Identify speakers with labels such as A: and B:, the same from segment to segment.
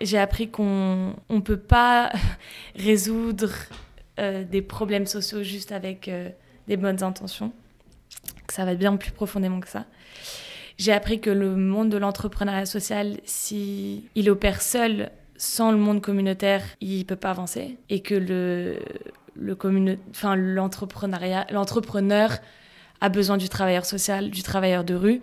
A: J'ai appris qu'on ne peut pas résoudre euh, des problèmes sociaux juste avec euh, des bonnes intentions, que ça va bien plus profondément que ça. J'ai appris que le monde de l'entrepreneuriat social, si il opère seul, sans le monde communautaire, il peut pas avancer, et que le, le enfin, l'entrepreneuriat, l'entrepreneur a besoin du travailleur social, du travailleur de rue.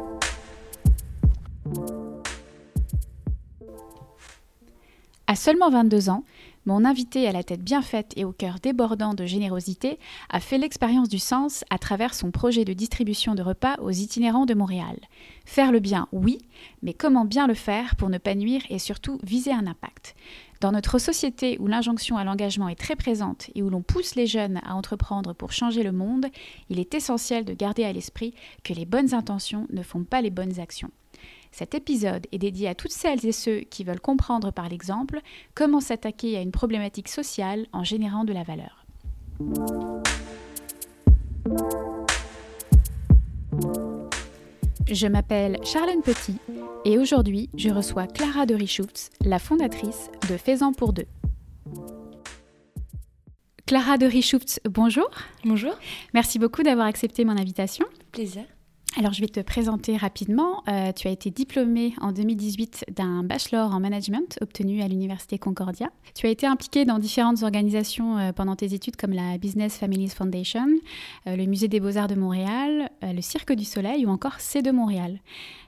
B: À seulement 22 ans, mon invité à la tête bien faite et au cœur débordant de générosité a fait l'expérience du sens à travers son projet de distribution de repas aux itinérants de Montréal. Faire le bien, oui, mais comment bien le faire pour ne pas nuire et surtout viser un impact? Dans notre société où l'injonction à l'engagement est très présente et où l'on pousse les jeunes à entreprendre pour changer le monde, il est essentiel de garder à l'esprit que les bonnes intentions ne font pas les bonnes actions. Cet épisode est dédié à toutes celles et ceux qui veulent comprendre par l'exemple comment s'attaquer à une problématique sociale en générant de la valeur. Je m'appelle Charlène Petit et aujourd'hui je reçois Clara de Richoutz, la fondatrice de Faisant pour deux. Clara de Richoutz, bonjour.
A: Bonjour.
B: Merci beaucoup d'avoir accepté mon invitation.
A: Plaisir.
B: Alors, je vais te présenter rapidement. Euh, tu as été diplômée en 2018 d'un bachelor en management obtenu à l'Université Concordia. Tu as été impliquée dans différentes organisations euh, pendant tes études comme la Business Families Foundation, euh, le Musée des Beaux-Arts de Montréal, le Cirque du Soleil ou encore C2 Montréal.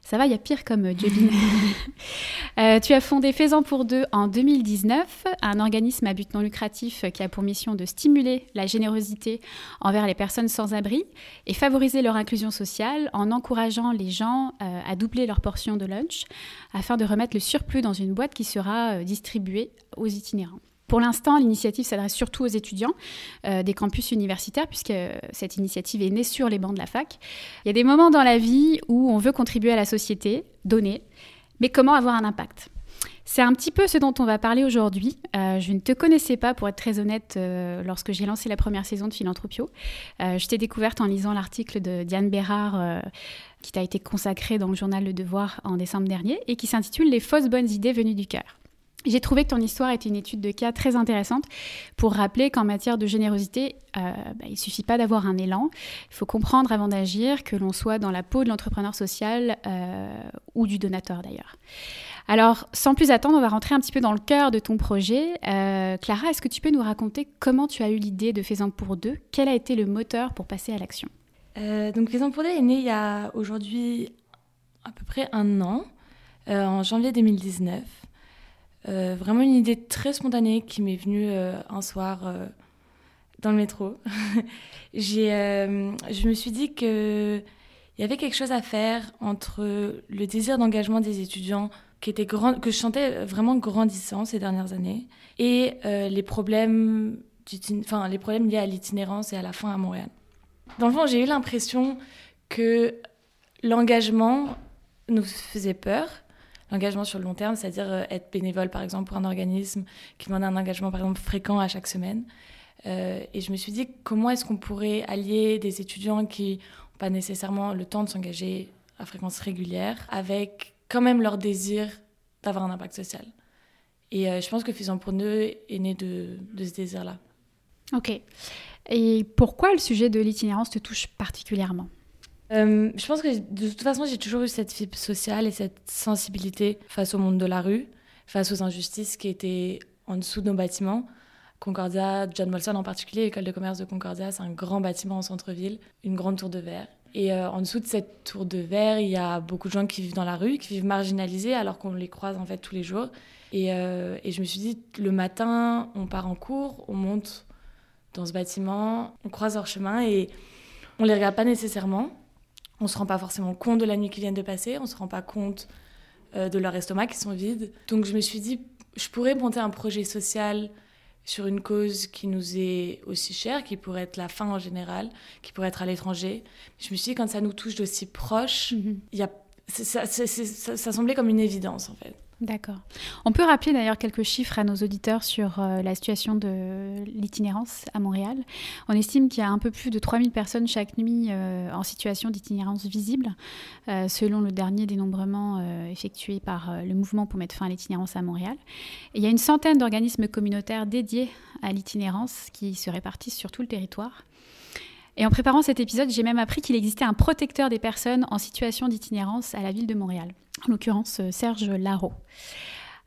B: Ça va, il y a pire comme jobine. tu as fondé Faisant pour deux en 2019, un organisme à but non lucratif qui a pour mission de stimuler la générosité envers les personnes sans abri et favoriser leur inclusion sociale en encourageant les gens euh, à doubler leur portion de lunch afin de remettre le surplus dans une boîte qui sera euh, distribuée aux itinérants. Pour l'instant, l'initiative s'adresse surtout aux étudiants euh, des campus universitaires, puisque cette initiative est née sur les bancs de la fac. Il y a des moments dans la vie où on veut contribuer à la société, donner, mais comment avoir un impact? C'est un petit peu ce dont on va parler aujourd'hui. Euh, je ne te connaissais pas, pour être très honnête, euh, lorsque j'ai lancé la première saison de Philanthropio. Euh, je t'ai découverte en lisant l'article de Diane Bérard qui t'a été consacré dans le journal Le Devoir en décembre dernier et qui s'intitule Les fausses bonnes idées venues du cœur. J'ai trouvé que ton histoire était une étude de cas très intéressante pour rappeler qu'en matière de générosité, bah, il ne suffit pas d'avoir un élan. Il faut comprendre avant d'agir que l'on soit dans la peau de l'entrepreneur social ou du donateur d'ailleurs. Alors, sans plus attendre, on va rentrer un petit peu dans le cœur de ton projet. Euh, Clara, est-ce que tu peux nous raconter comment tu as eu l'idée de Faisant pour deux? Quel a été le moteur pour passer à l'action?
A: Euh, Donc, Faisant pour deux est né il y a aujourd'hui à peu près un an, euh, en janvier 2019. Vraiment une idée très spontanée qui m'est venue un soir dans le métro. je me suis dit que il y avait quelque chose à faire entre le désir d'engagement des étudiants qui était grand, que je sentais vraiment grandissant ces dernières années, et euh, les, problèmes enfin, les problèmes liés à l'itinérance et à la fin à Montréal. Dans le fond, j'ai eu l'impression que l'engagement nous faisait peur, l'engagement sur le long terme, c'est-à-dire euh, être bénévole par exemple pour un organisme qui demande un engagement par exemple fréquent à chaque semaine. Euh, et je me suis dit comment est-ce qu'on pourrait allier des étudiants qui n'ont pas nécessairement le temps de s'engager à fréquence régulière avec quand même leur désir d'avoir un impact social? Et euh, je pense que Faisant pour nous est né de, de ce désir-là.
B: Ok. Et pourquoi le sujet de l'itinérance te touche particulièrement?
A: Euh, Je pense que de toute façon, j'ai toujours eu cette fibre sociale et cette sensibilité face au monde de la rue. face aux injustices qui étaient en dessous de nos bâtiments. Concordia, John Molson en particulier, l'école de commerce de Concordia, c'est un grand bâtiment en centre-ville, une grande tour de verre. Et euh, en dessous de cette tour de verre, il y a beaucoup de gens qui vivent dans la rue, qui vivent marginalisés alors qu'on les croise en fait tous les jours. Et, euh, et, je me suis dit, le matin, on part en cours, on monte dans ce bâtiment, on croise leur chemin et on les regarde pas nécessairement. On se rend pas forcément compte de la nuit qui vient de passer, on se rend pas compte euh, de leur estomac qui sont vides. Donc je me suis dit, je pourrais monter un projet social sur une cause qui nous est aussi chère, qui pourrait être la faim en général, qui pourrait être à l'étranger. Je me suis dit, quand ça nous touche d'aussi proche, mm y a, ça, semblait comme une évidence en fait.
B: D'accord. On peut rappeler d'ailleurs quelques chiffres à nos auditeurs sur euh, la situation de l'itinérance à Montréal. On estime qu'il y a un peu plus de 3000 personnes chaque nuit euh, en situation d'itinérance visible, euh, selon le dernier dénombrement effectué par le mouvement pour mettre fin à l'itinérance à Montréal. Il y a une centaine d'organismes communautaires dédiés à l'itinérance qui se répartissent sur tout le territoire. Et en préparant cet épisode, j'ai même appris qu'il existait un protecteur des personnes en situation d'itinérance à la ville de Montréal, en l'occurrence euh, Serge Larreau.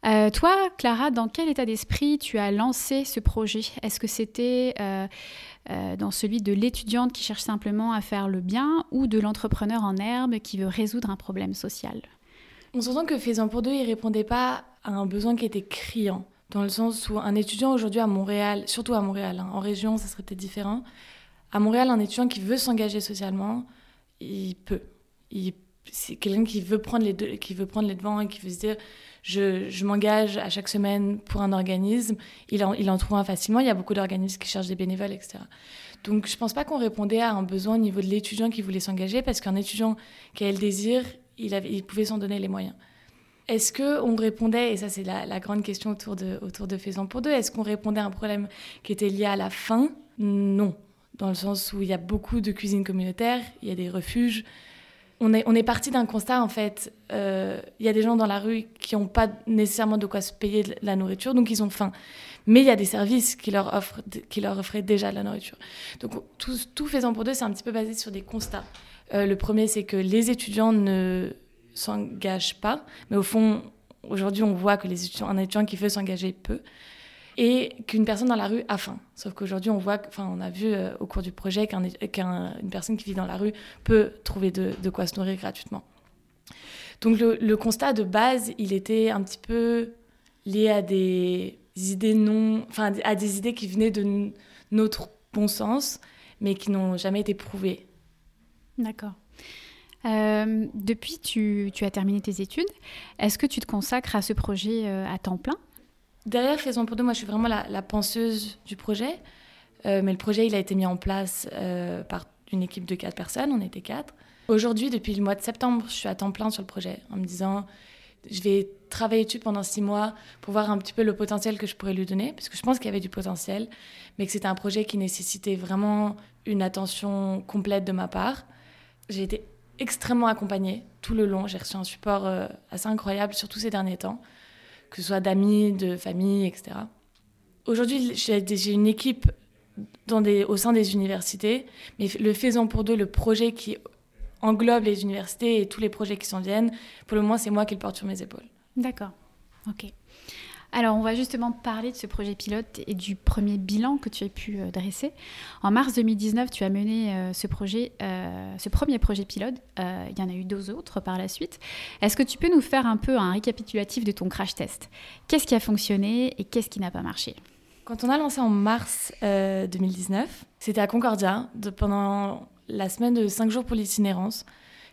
B: Euh, toi, Clara, dans quel état d'esprit tu as lancé ce projet? Est-ce que c'était euh, dans celui de l'étudiante qui cherche simplement à faire le bien ou de l'entrepreneur en herbe qui veut résoudre un problème social?
A: On s'entend que Faisant pour deux, il répondait pas à un besoin qui était criant, dans le sens où un étudiant aujourd'hui à Montréal, surtout à Montréal, hein, en région ça serait peut-être différent, à Montréal, un étudiant qui veut s'engager socialement, il peut. c'est quelqu'un qui veut prendre les deux, qui veut prendre les devants et qui veut se dire je, m'engage à chaque semaine pour un organisme. Il en, il trouve un facilement. Il y a beaucoup d'organismes qui cherchent des bénévoles, etc. Donc je pense pas qu'on répondait à un besoin au niveau de l'étudiant qui voulait s'engager parce qu'un étudiant qui a le désir, il, pouvait s'en donner les moyens. Est-ce qu'on répondait, et ça c'est la, grande question autour de, autour Faisant pour deux, est-ce qu'on répondait à un problème qui était lié à la faim? Non dans le sens où il y a beaucoup de cuisines communautaires, il y a des refuges. On est, parti d'un constat, en fait, euh, il y a des gens dans la rue qui n'ont pas nécessairement de quoi se payer la nourriture, donc ils ont faim. Mais il y a des services qui leur, offrent, qui leur offraient déjà de la nourriture. Donc tout, tout faisant pour deux, c'est un petit peu basé sur des constats. Euh, le premier, c'est que les étudiants ne s'engagent pas, mais au fond, aujourd'hui, on voit que les étudiants, un étudiant qui veut s'engager peut et qu'une personne dans la rue a faim. Sauf qu'aujourd'hui, on voit, enfin, on a vu euh, au cours du projet qu'une personne qui vit dans la rue peut trouver de, quoi se nourrir gratuitement. Donc le, constat de base, il était un petit peu lié à des idées non, enfin, à des idées qui venaient de notre bon sens, mais qui n'ont jamais été prouvées.
B: D'accord. Euh, depuis, tu, tu, as terminé tes études. Est-ce que tu te consacres à ce projet euh, à temps plein?
A: Derrière Faisons pour deux, moi je suis vraiment la, penseuse du projet. Euh, mais le projet, il a été mis en place euh, par une équipe de quatre personnes, on était quatre. Aujourd'hui, depuis le mois de septembre, je suis à temps plein sur le projet, en me disant, je vais travailler dessus pendant six mois pour voir un petit peu le potentiel que je pourrais lui donner, parce que je pense qu'il y avait du potentiel, mais que c'était un projet qui nécessitait vraiment une attention complète de ma part. J'ai été extrêmement accompagnée tout le long, j'ai reçu un support euh, assez incroyable, surtout ces derniers temps que ce soit d'amis, de famille, etc. Aujourd'hui, j'ai une équipe au sein des universités, mais le Faisant pour deux, le projet qui englobe les universités et tous les projets qui s'en viennent, pour le moment, c'est moi qui le porte sur mes épaules.
B: D'accord. Ok. Alors, on va justement parler de ce projet pilote et du premier bilan que tu as pu euh, dresser. En mars 2019, tu as mené euh, ce projet, euh, ce premier projet pilote. il y en a eu deux autres par la suite. Est-ce que tu peux nous faire un peu un récapitulatif de ton crash test? Qu'est-ce qui a fonctionné et qu'est-ce qui n'a pas marché?
A: Quand on a lancé en mars 2019, c'était à Concordia, pendant la semaine de 5 jours pour l'itinérance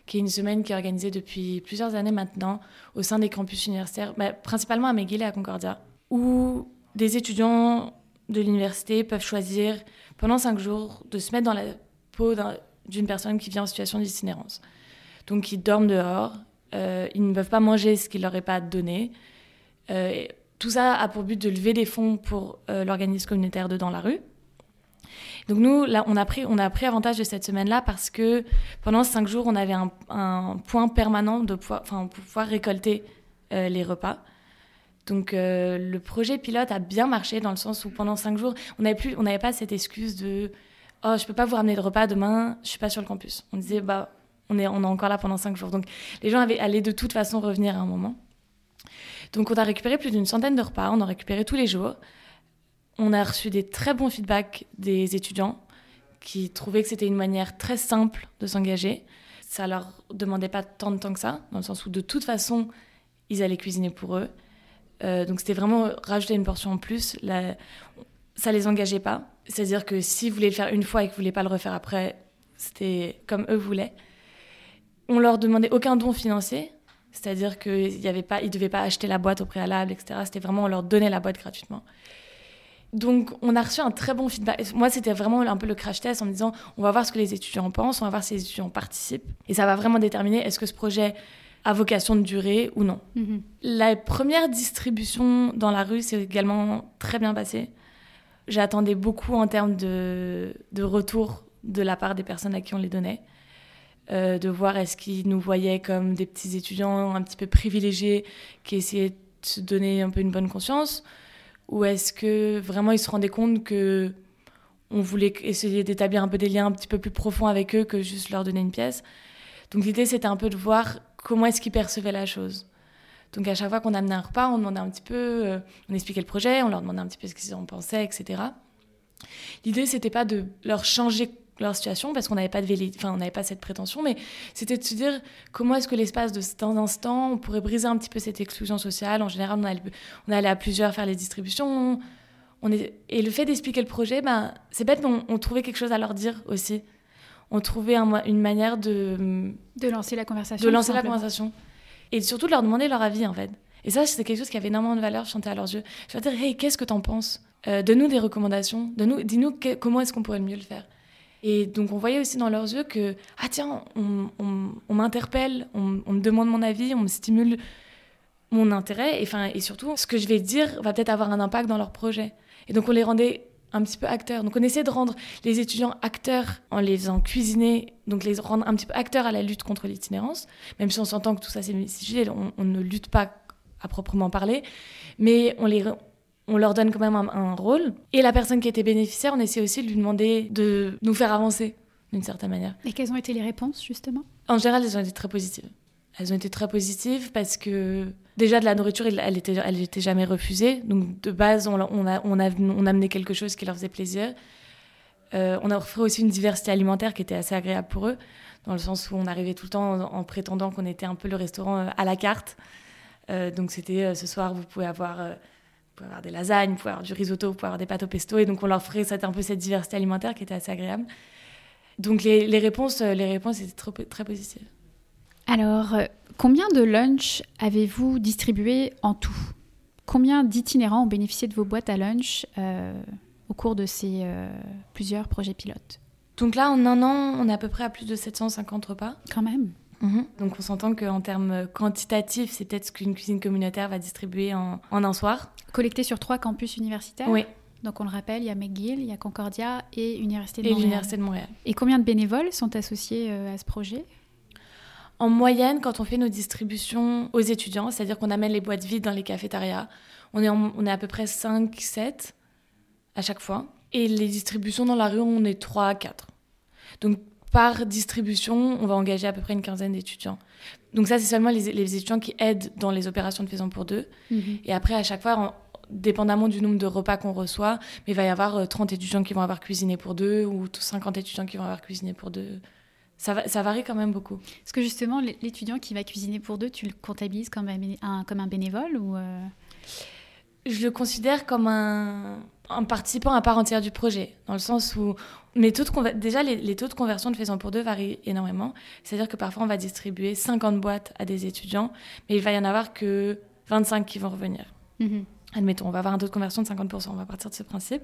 A: qui est une semaine qui est organisée depuis plusieurs années maintenant au sein des campus universitaires, bah, principalement à McGill et à Concordia, où des étudiants de l'université peuvent choisir pendant cinq jours de se mettre dans la peau d'une personne qui vient en situation d'itinérance. Donc ils dorment dehors, euh, ils ne peuvent pas manger ce qu'il leur est pas donné. Euh, tout ça a pour but de lever des fonds pour euh, l'organisme communautaire de Dans la rue, donc nous, là, on a pris, avantage de cette semaine-là parce que pendant cinq jours, on avait un, point permanent de pouvoir, pour pouvoir récolter euh, les repas. Donc euh, le projet pilote a bien marché dans le sens où pendant cinq jours, on n'avait pas cette excuse de oh je peux pas vous ramener de repas demain, je suis pas sur le campus. On disait bah on est encore là pendant cinq jours. Donc les gens avaient, allaient de toute façon revenir à un moment. Donc on a récupéré plus d'une centaine de repas, on en a récupéré tous les jours. On a reçu des très bons feedbacks des étudiants qui trouvaient que c'était une manière très simple de s'engager. Ça leur demandait pas tant de temps que ça, dans le sens où de toute façon, ils allaient cuisiner pour eux. Euh, donc c'était vraiment rajouter une portion en plus. Là, ça les engageait pas. C'est-à-dire que si vous le faire une fois et que vous voulez pas le refaire après, c'était comme eux voulaient. On leur demandait aucun don financier. C'est-à-dire qu'ils ne devaient pas acheter la boîte au préalable, etc. C'était vraiment, on leur donnait la boîte gratuitement. Donc, on a reçu un très bon feedback. Moi, c'était vraiment un peu le crash test en me disant on va voir ce que les étudiants pensent, on va voir si les étudiants participent. Et ça va vraiment déterminer est-ce que ce projet a vocation de durer ou non.
B: Mhm.
A: La première distribution dans la rue s'est également très bien passée. J'attendais beaucoup en termes de, de retour de la part des personnes à qui on les donnait. Euh, de voir est-ce qu'ils nous voyaient comme des petits étudiants un petit peu privilégiés qui essayaient de se donner un peu une bonne conscience ou est-ce que vraiment ils se rendaient compte que on voulait essayer d'établir un peu des liens un petit peu plus profonds avec eux que juste leur donner une pièce? Donc l'idée c'était un peu de voir comment est-ce qu'ils percevaient la chose. Donc à chaque fois qu'on amenait un repas, on demandait un petit peu, euh, on expliquait le projet, on leur demandait un petit peu ce qu'ils en pensaient, etc. L'idée c'était pas de leur changer leur situation parce qu'on n'avait pas de enfin on n'avait pas cette prétention mais c'était de se dire comment est-ce que l'espace de temps instant on pourrait briser un petit peu cette exclusion sociale? En général on allait, on allait à plusieurs faire les distributions. On est, et le fait d'expliquer le projet ben c'est bête mais on, trouvait quelque chose à leur dire aussi. On trouvait une manière de
B: de lancer la conversation
A: de lancer la conversation. Et surtout de leur demander leur avis en fait. Et ça c'est quelque chose qui avait énormément de valeur chanter à leurs yeux. Je leur dire hey qu'est-ce que t'en penses euh, donne-nous des recommandations donne-nous dis-nous comment est-ce qu'on pourrait mieux le faire? Et donc on voyait aussi dans leurs yeux que, ah tiens, on, m'interpelle, on, me demande mon avis, on me stimule mon intérêt, et, et surtout, ce que je vais dire va peut-être avoir un impact dans leur projet. Et donc on les rendait un petit peu acteurs. Donc on essaie de rendre les étudiants acteurs en les faisant cuisiner, donc les rendre un petit peu acteurs à la lutte contre l'itinérance, même si on s'entend que tout ça c'est mitigé, on, on, ne lutte pas à proprement parler, mais on les, on leur donne quand même un, rôle. Et la personne qui était bénéficiaire, on essaie aussi de lui demander de nous faire avancer d'une certaine manière.
B: Et quelles ont été les réponses justement?
A: En général, elles ont été très positives. Elles ont été très positives parce que déjà de la nourriture, elle était, elle était jamais refusée. Donc de base, on, on, a, on, a, on amené quelque chose qui leur faisait plaisir. Euh, on a offert aussi une diversité alimentaire qui était assez agréable pour eux, dans le sens où on arrivait tout le temps en, prétendant qu'on était un peu le restaurant euh, à la carte. Euh, donc c'était ce soir, vous pouvez avoir pouvez avoir des lasagnes, vous pouvez avoir du risotto, vous pouvez avoir des pâtes au pesto. Et donc, on leur ferait un peu cette diversité alimentaire qui était assez agréable. Donc, les, les réponses, euh, les réponses étaient trop, très positives.
B: Alors, euh, combien de lunch avez-vous distribué en tout? Combien d'itinérants ont bénéficié de vos boîtes à lunch euh, au cours de ces plusieurs projets pilotes?
A: Donc là, en un an, on est à peu près à plus de 750 repas.
B: Quand même
A: Mhm. Donc on s'entend qu'en termes quantitatifs, c'est peut-être ce qu'une cuisine communautaire va distribuer en, un soir.
B: Collecté sur trois campus universitaires
A: Oui.
B: Donc on le rappelle, il y a McGill, il y a Concordia et Université de
A: et
B: Montréal.
A: l'Université de Montréal.
B: Et combien de bénévoles sont associés euh, à ce projet?
A: En moyenne, quand on fait nos distributions aux étudiants, c'est-à-dire qu'on amène les boîtes vides dans les cafétérias, on est, on est à peu près 5-7 à chaque fois. Et les distributions dans la rue, on est 3-4. Donc par distribution, on va engager à peu près une quinzaine d'étudiants. Donc ça, c'est seulement les, étudiants qui aident dans les opérations de faisant pour deux. Mhm. Et après, à chaque fois, dépendamment du nombre de repas qu'on reçoit, mais il va y avoir 30 euh, étudiants qui vont avoir cuisiné pour deux ou 50 étudiants qui vont avoir cuisiné pour deux. Ça, ça varie quand même beaucoup.
B: Est-ce que justement, l'étudiant qui va cuisiner pour deux, tu le comptabilises comme un, comme un bénévole ou euh?
A: Je le considère comme un, un participant à part entière du projet, dans le sens où mais taux de déjà les, taux de conversion de faisant pour deux varient énormément. C'est-à-dire que parfois on va distribuer 50 boîtes à des étudiants, mais il va y en avoir que 25 qui vont revenir. Mm-hmm. Admettons, on va avoir un taux de conversion de 50%, on va partir de ce principe.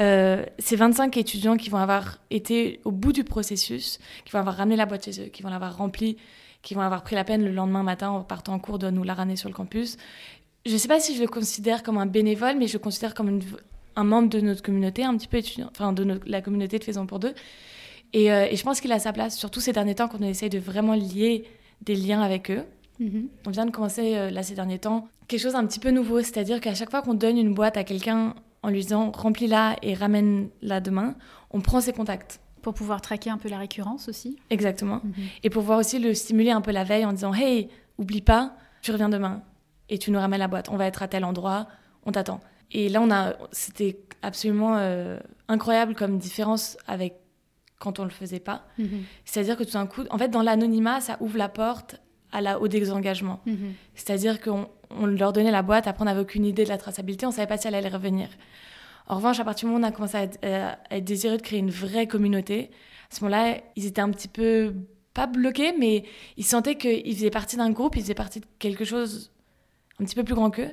A: Euh, ces 25 étudiants qui vont avoir été au bout du processus, qui vont avoir ramené la boîte chez eux, qui vont l'avoir remplie, qui vont avoir pris la peine le lendemain matin en partant en cours de nous la ramener sur le campus. Je ne sais pas si je le considère comme un bénévole, mais je le considère comme une, un membre de notre communauté, un petit peu étudiant, enfin de la communauté de Faisons pour deux. Et, euh, et je pense qu'il a sa place, surtout ces derniers temps, qu'on essaye de vraiment lier des liens avec eux. Mm-hmm. On vient de commencer euh, là ces derniers temps quelque chose un petit peu nouveau, c'est-à-dire qu'à chaque fois qu'on donne une boîte à quelqu'un en lui disant remplis-la et ramène-la demain, on prend ses contacts.
B: Pour pouvoir traquer un peu la récurrence aussi.
A: Exactement. Mm-hmm. Et pour pouvoir aussi le stimuler un peu la veille en disant hey, oublie pas, tu reviens demain. et tu nous ramènes la boîte. On va être à tel endroit, on t'attend. Et là, on a, c'était absolument euh, incroyable comme différence avec quand on le faisait pas.
B: Mhm.
A: C'est-à-dire que tout d'un coup, en fait, dans l'anonymat, ça ouvre la porte à la, au désengagement.
B: Mhm.
A: C'est-à-dire qu'on on leur donnait la boîte, après on n'avait aucune idée de la traçabilité, on savait pas si elle allait revenir. En revanche, à partir du moment où on a commencé à être, euh, à être désireux de créer une vraie communauté, à ce moment-là, ils étaient un petit peu, pas bloqués, mais ils sentaient qu'ils faisaient partie d'un groupe, ils faisaient partie de quelque chose un petit peu plus grand qu'eux.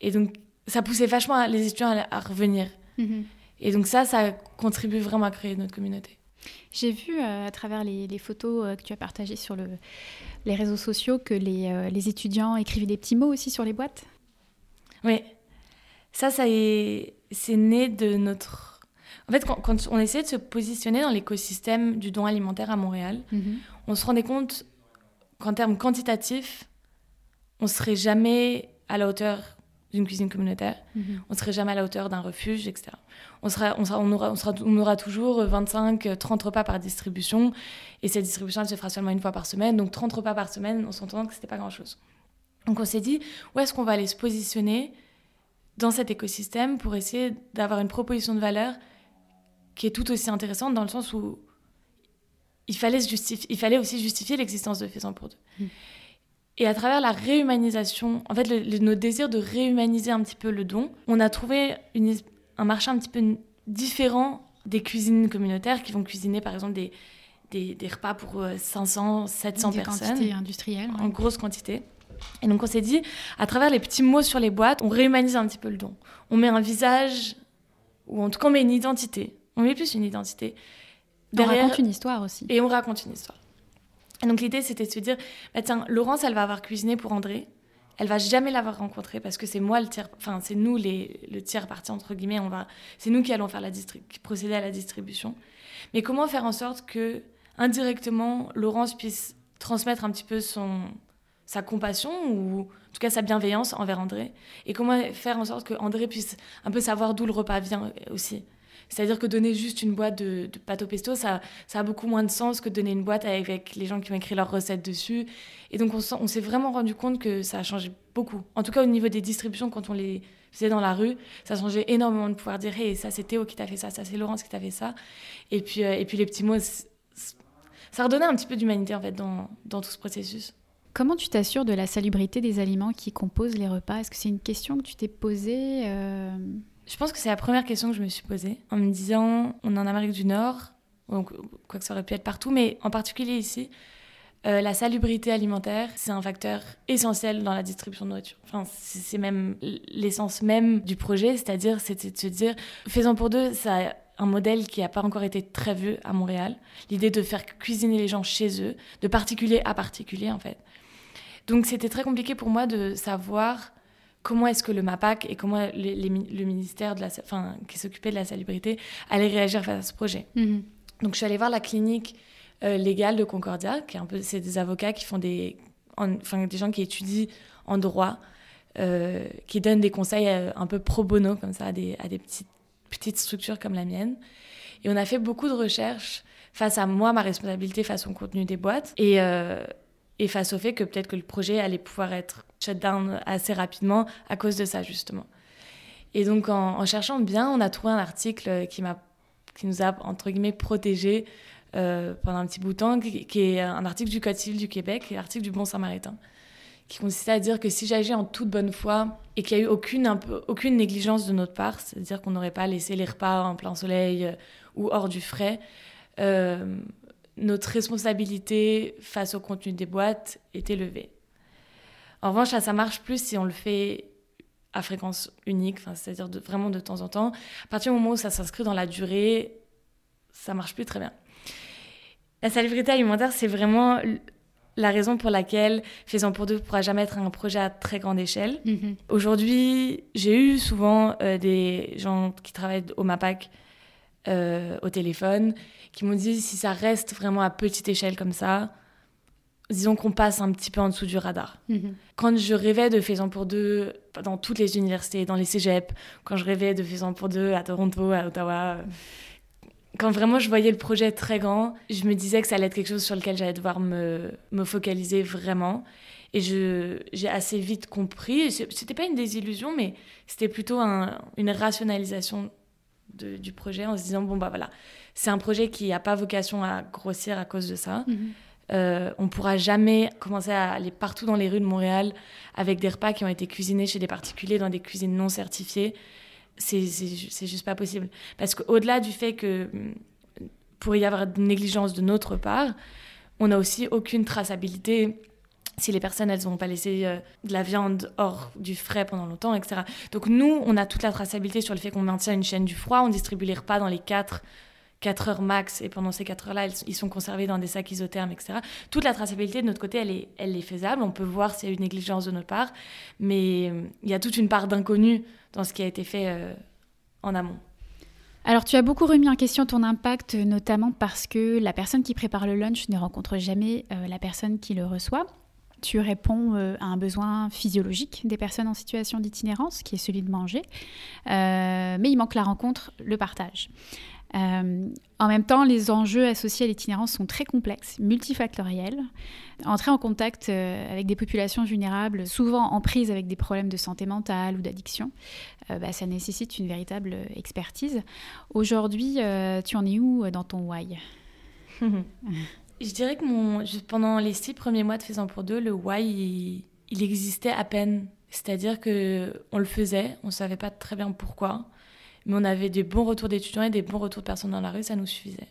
A: Et donc, ça poussait vachement les étudiants à, à revenir.
B: Mhm.
A: Et donc ça, ça contribue vraiment à créer notre communauté.
B: J'ai vu euh, à travers les, les photos euh, que tu as partagées sur le, les réseaux sociaux que les, euh, les étudiants écrivaient des petits mots aussi sur les boîtes.
A: Oui, ça, ça est, c'est né de notre. En fait, quand, quand on essayait de se positionner dans l'écosystème du don alimentaire à Montréal, on se rendait compte qu'en termes quantitatifs, on serait jamais à la hauteur d'une cuisine communautaire,
B: Mhm.
A: on serait jamais à la hauteur d'un refuge, etc. On, sera, on, sera, on, aura, on, sera, on aura toujours 25, 30 repas par distribution, et cette distribution, elle se fera seulement une fois par semaine, donc 30 repas par semaine, on s'entend que c'était pas grand-chose. Donc on s'est dit, où est-ce qu'on va aller se positionner dans cet écosystème pour essayer d'avoir une proposition de valeur qui est tout aussi intéressante dans le sens où il fallait, se justifier, il fallait aussi justifier l'existence de Faisant pour deux.
B: Mm.
A: Et à travers la réhumanisation, en fait, le, le- notre désir de réhumaniser un petit peu le don, on a trouvé une, un marché un petit peu différent des cuisines communautaires qui vont cuisiner, par exemple, des, des, des repas pour euh, 500, 700
B: Des
A: personnes
B: industrielles. ouais.
A: en grosse quantité. Et donc on s'est dit, à travers les petits mots sur les boîtes, on réhumanise un petit peu le don. On met un visage, ou en tout cas on met une identité. On met plus une identité.
B: On raconte une histoire aussi.
A: Et on raconte une histoire. Et donc l'idée c'était de se dire, bah tiens, Laurence elle va avoir cuisiné pour André. Elle va jamais l'avoir rencontré parce que c'est moi le tiers, enfin c'est nous les, le tiers parti entre guillemets. On va, c'est nous qui allons faire la procéder à la distribution. Mais comment faire en sorte que indirectement Laurence puisse transmettre un petit peu son sa compassion ou en tout cas sa bienveillance envers André? Et comment faire en sorte que André puisse un peu savoir d'où le repas vient aussi? C'est-à-dire que donner juste une boîte de, de pâte au pesto, ça, ça a beaucoup moins de sens que donner une boîte avec les gens qui ont écrit leurs recettes dessus. Et donc on, s'est vraiment rendu compte que ça a changé beaucoup. En tout cas au niveau des distributions, quand on les faisait dans la rue, ça changeait énormément de pouvoir dire hey, ça c'est Théo qui t'a fait ça, ça c'est Laurence qui t'a fait ça. Et puis, euh, et puis les petits mots, ça redonnait un petit peu d'humanité en fait dans, dans tout ce processus.
B: Comment tu t'assures de la salubrité des aliments qui composent les repas? Est-ce que c'est une question que tu t'es posée euh,
A: Je pense que c'est la première question que je me suis posée en me disant on est en Amérique du Nord, donc quoi que ça aurait pu être partout, mais en particulier ici, euh, la salubrité alimentaire, c'est un facteur essentiel dans la distribution de nourriture. Enfin, c'est même l'essence même du projet, c'est-à-dire c'était de se dire, faisant pour deux, ça un modèle qui n'a pas encore été très vu à Montréal. L'idée de faire cuisiner les gens chez eux, de particulier à particulier en fait. Donc c'était très compliqué pour moi de savoir comment est-ce que le MAPAC et comment les- les mi- le ministère de la, sa- enfin, qui s'occupait de la salubrité allait réagir face à ce projet.
B: mhm.
A: Donc je suis allée voir la clinique euh, légale de Concordia, qui est un peu, c'est des avocats qui font des, en- enfin des gens qui étudient en droit, euh, qui donnent des conseils euh, un peu pro bono comme ça à des, à des petites, petites structures comme la mienne. Et on a fait beaucoup de recherches face à moi, ma responsabilité face au contenu des boîtes et, et face au fait que peut-être que le projet allait pouvoir être shut down assez rapidement à cause de ça justement. Et donc en, cherchant bien, on a trouvé un article qui m'a qui nous a, entre guillemets, protégés euh, pendant un petit bout de temps, qui, qui est un article du Code civil du Québec, et l'article du Bon Samaritain, qui consistait à dire que si j'agis en toute bonne foi et qu'il n'y a eu aucune, un peu, aucune négligence de notre part, c'est-à-dire qu'on n'aurait pas laissé les repas en plein soleil euh, ou hors du frais, euh, notre responsabilité face au contenu des boîtes est élevée. En revanche, ça, ça marche plus si on le fait à fréquence unique, c'est-à-dire de, vraiment de temps en temps. À partir du moment où ça s'inscrit dans la durée, ça marche plus très bien. La salubrité alimentaire, c'est vraiment la raison pour laquelle Faisant pour deux ne pourra jamais être un projet à très grande échelle.
B: Mhm.
A: Aujourd'hui, j'ai eu souvent euh, des gens qui travaillent au MAPAC euh, au téléphone qui m'ont dit si ça reste vraiment à petite échelle comme ça, disons qu'on passe un petit peu en dessous du radar.
B: Mhm.
A: Quand je rêvais de Faisant pour deux dans toutes les universités, dans les cégeps, quand je rêvais de Faisant pour deux à Toronto, à Ottawa, euh, quand vraiment je voyais le projet très grand, je me disais que ça allait être quelque chose sur lequel j'allais devoir me, me focaliser vraiment. Et j'ai assez vite compris, c'était pas une désillusion, mais c'était plutôt une rationalisation de, du projet en se disant, bon, bah voilà, c'est un projet qui n'a pas vocation à grossir à cause de ça. Mhm. Euh, on ne pourra jamais commencer à aller partout dans les rues de Montréal avec des repas qui ont été cuisinés chez des particuliers dans des cuisines non certifiées. C'est juste pas possible. Parce qu'au-delà du fait que mm, pourrait y avoir une négligence de notre part, on n'a aussi aucune traçabilité si les personnes, elles n'ont pas laissé euh, de la viande hors du frais pendant longtemps, etc. Donc nous, on a toute la traçabilité sur le fait qu'on maintient une chaîne du froid, on distribue les repas dans les 4, 4 heures max, et pendant ces 4 heures-là, ils sont conservés dans des sacs isothermes, etc. Toute la traçabilité de notre côté, elle est, faisable, on peut voir s'il y a une négligence de notre part, mais euh, il y a toute une part d'inconnu dans ce qui a été fait euh, en amont.
B: Alors, tu as beaucoup remis en question ton impact, notamment parce que la personne qui prépare le lunch ne rencontre jamais la personne qui le reçoit tu réponds euh, à un besoin physiologique des personnes en situation d'itinérance, qui est celui de manger, euh, mais il manque la rencontre, le partage. Euh, en même temps, les enjeux associés à l'itinérance sont très complexes, multifactoriels. Entrer en contact avec des populations vulnérables, souvent en prise avec des problèmes de santé mentale ou d'addiction, bah, ça nécessite une véritable expertise. Aujourd'hui, tu en es où dans ton why?
A: Je dirais que pendant les six premiers mois de Faisant pour deux, le why, il, existait à peine. C'est-à-dire que on le faisait, on ne savait pas très bien pourquoi, mais on avait des bons retours d'étudiants et des bons retours de personnes dans la rue, ça nous suffisait.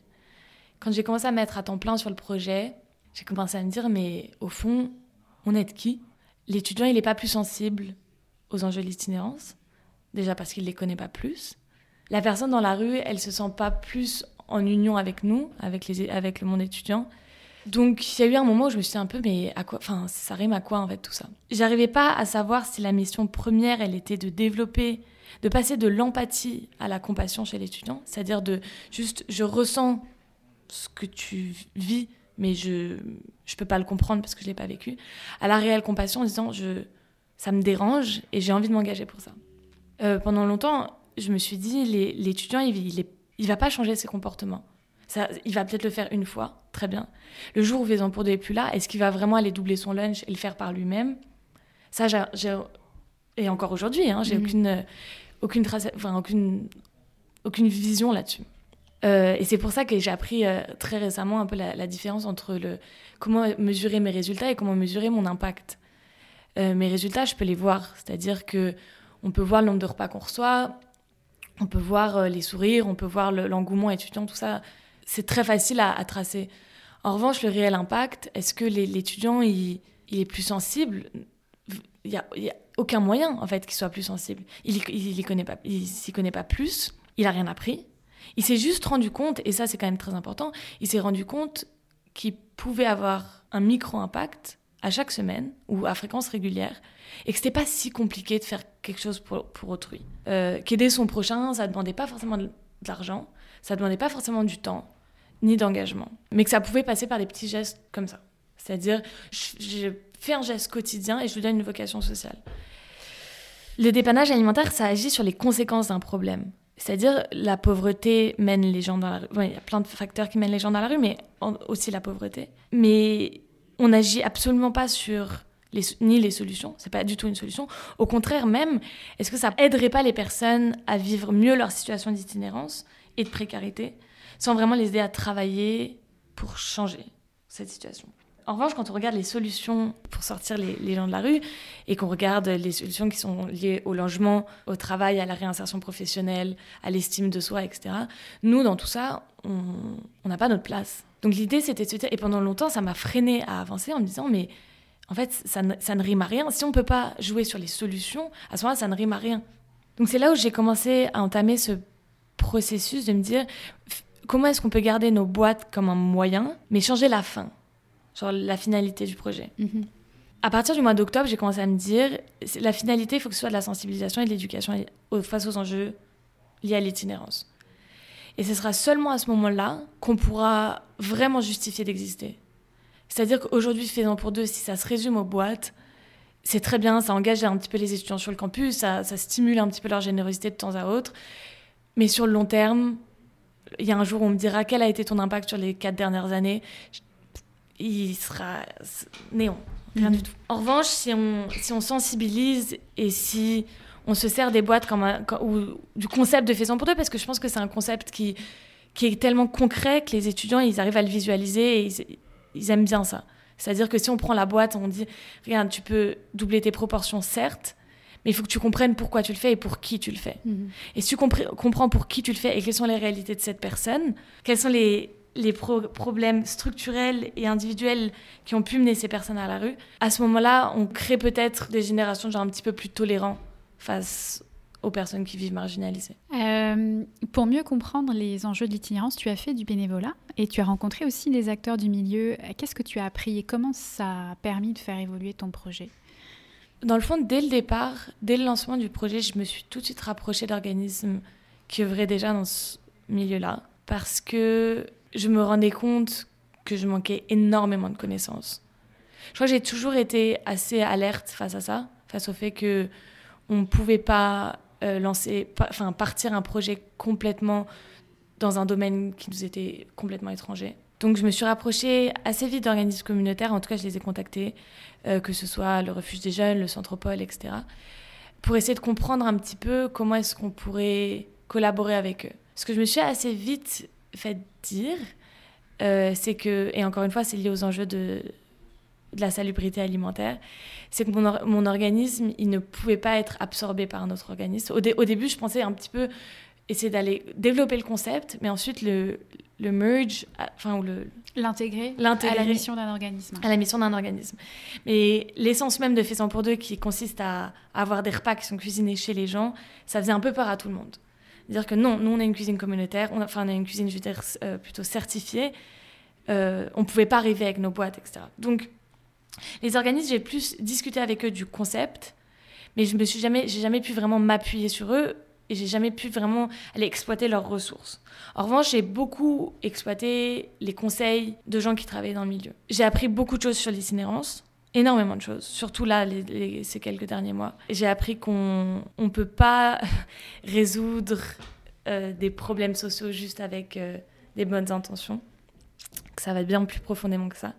A: Quand j'ai commencé à mettre à temps plein sur le projet, j'ai commencé à me dire, mais au fond, on est de qui? L'étudiant, il n'est pas plus sensible aux enjeux de l'itinérance, déjà parce qu'il ne les connaît pas plus. La personne dans la rue, elle se sent pas plus en union avec nous, avec, les, avec le monde étudiant, donc il y a eu un moment où je me suis dit un peu, mais à quoi, enfin, ça rime à quoi en fait tout ça? J'arrivais pas à savoir si la mission première, elle était de développer, de passer de l'empathie à la compassion chez l'étudiant, c'est-à-dire de juste, je ressens ce que tu vis, mais je je peux pas le comprendre parce que je l'ai pas vécu, à la réelle compassion en disant, je, ça me dérange et j'ai envie de m'engager pour ça. Euh, pendant longtemps, je me suis dit, l'étudiant, il, il, il va pas changer ses comportements il va peut-être le faire une fois, très bien. Le jour où Faisant pour deux n'est plus là, est-ce qu'il va vraiment aller doubler son lunch et le faire par lui-même? Ça, j'ai, et encore aujourd'hui, hein, j'ai mhm. aucune, euh, aucune, trace, enfin, aucune, aucune vision là-dessus. Euh, et c'est pour ça que j'ai appris euh, très récemment un peu la, différence entre le, comment mesurer mes résultats et comment mesurer mon impact. mes résultats, je peux les voir, c'est-à-dire que on peut voir le nombre de repas qu'on reçoit, on peut voir les sourires, on peut voir l'engouement étudiant, tout ça c'est très facile à, tracer. En revanche, le réel impact, est-ce que l'étudiant, il, est plus sensible? Il n'y a, aucun moyen, en fait, qu'il soit plus sensible. Il ne connaît pas, s'y connaît pas plus, il n'a rien appris. Il s'est juste rendu compte, et ça c'est quand même très important, il s'est rendu compte qu'il pouvait avoir un micro-impact à chaque semaine ou à fréquence régulière et que c'était pas si compliqué de faire quelque chose pour, pour autrui. Euh, Qu'aider son prochain, ça ne demandait pas forcément de, l'argent, ça demandait pas forcément du temps, ni d'engagement. Mais que ça pouvait passer par des petits gestes comme ça. C'est-à-dire, je fais un geste quotidien et je lui donne une vocation sociale. Le dépannage alimentaire, ça agit sur les conséquences d'un problème. C'est-à-dire, la pauvreté mène les gens dans la rue. il y a plein de facteurs qui mènent les gens dans la rue, mais aussi la pauvreté. Mais on n'agit absolument pas sur les, ni les solutions. C'est pas du tout une solution. Au contraire, même, est-ce que ça aiderait pas les personnes à vivre mieux leur situation d'itinérance et de précarité sans vraiment les aider à travailler pour changer cette situation. En revanche, quand on regarde les solutions pour sortir les, gens de la rue et qu'on regarde les solutions qui sont liées au logement, au travail, à la réinsertion professionnelle, à l'estime de soi, etc., nous, dans tout ça, on n'a pas notre place. Donc l'idée, c'était de se dire, et pendant longtemps, ça m'a freiné à avancer en me disant, mais en fait, ça ne, ça ne rime à rien. Si on ne peut pas jouer sur les solutions, à ce moment-là, ça ne rime à rien. Donc c'est là où j'ai commencé à entamer ce processus de me dire, comment est-ce qu'on peut garder nos boîtes comme un moyen, mais changer la fin, genre la finalité du projet. Mhm. À partir du mois d'octobre, j'ai commencé à me dire, la finalité, il faut que ce soit de la sensibilisation et de l'éducation face aux enjeux liés à l'itinérance. Et ce sera seulement à ce moment-là qu'on pourra vraiment justifier d'exister. C'est-à-dire qu'aujourd'hui, faisant pour deux, si ça se résume aux boîtes, c'est très bien, ça engage un petit peu les étudiants sur le campus, ça, ça stimule un petit peu leur générosité de temps à autre. Mais sur le long terme, il y a un jour où on me dira quel a été ton impact sur les quatre dernières années, il sera néant. Rien
B: Mhm.
A: du tout. En revanche, si on, si on sensibilise et si on se sert des boîtes comme un, comme- ou du concept de faisant pour deux, parce que je pense que c'est un concept qui, qui est tellement concret que les étudiants, ils arrivent à le visualiser et ils, ils aiment bien ça. C'est-à-dire que si on prend la boîte, on dit, regarde, tu peux doubler tes proportions, certes, mais il faut que tu comprennes pourquoi tu le fais et pour qui tu le fais.
B: Mhm.
A: Et si tu comprends pour qui tu le fais et quelles sont les réalités de cette personne, quels sont les, les pro- problèmes structurels et individuels qui ont pu mener ces personnes à la rue, à ce moment-là, on crée peut-être des générations genre un petit peu plus tolérants face aux personnes qui vivent marginalisées.
B: Euh, pour mieux comprendre les enjeux de l'itinérance, tu as fait du bénévolat et tu as rencontré aussi des acteurs du milieu. Qu'est-ce que tu as appris et comment ça a permis de faire évoluer ton projet?
A: Dans le fond, dès le départ, dès le lancement du projet, je me suis tout de suite rapprochée d'organismes qui œuvraient déjà dans ce milieu-là parce que je me rendais compte que je manquais énormément de connaissances. Je crois que j'ai toujours été assez alerte face à ça, face au fait que on ne pouvait pas euh, lancer, partir un projet complètement dans un domaine qui nous était complètement étranger. Donc je me suis rapprochée assez vite d'organismes communautaires, en tout cas je les ai contactés, euh, que ce soit le refuge des jeunes, le Centropole, etc., pour essayer de comprendre un petit peu comment est-ce qu'on pourrait collaborer avec eux. Ce que je me suis assez vite fait dire, euh, c'est que, et encore une fois c'est lié aux enjeux de, la salubrité alimentaire, c'est que mon, or- mon organisme, il ne pouvait pas être absorbé par un autre organisme. Au début, je pensais un petit peu essayer d'aller développer le concept, mais ensuite le, le merge, enfin, ou le,
B: L'intégrer à la mission d'un organisme.
A: à la mission d'un organisme. Mais l'essence même de Faisant pour deux, qui consiste à avoir des repas qui sont cuisinés chez les gens, ça faisait un peu peur à tout le monde. Dire que non, nous on a une cuisine communautaire, on a, enfin on a une cuisine, je veux dire, euh, plutôt certifiée. Euh, on pouvait pas arriver avec nos boîtes, etc. Donc les organismes, j'ai plus discuté avec eux du concept, mais je me suis jamais, j'ai jamais pu vraiment m'appuyer sur eux et j'ai jamais pu vraiment aller exploiter leurs ressources. En revanche, j'ai beaucoup exploité les conseils de gens qui travaillaient dans le milieu. J'ai appris beaucoup de choses sur l'itinérance, énormément de choses, surtout là, ces quelques derniers mois. J'ai appris qu'on ne peut pas résoudre euh, des problèmes sociaux juste avec euh, des bonnes intentions, que ça va bien plus profondément que ça.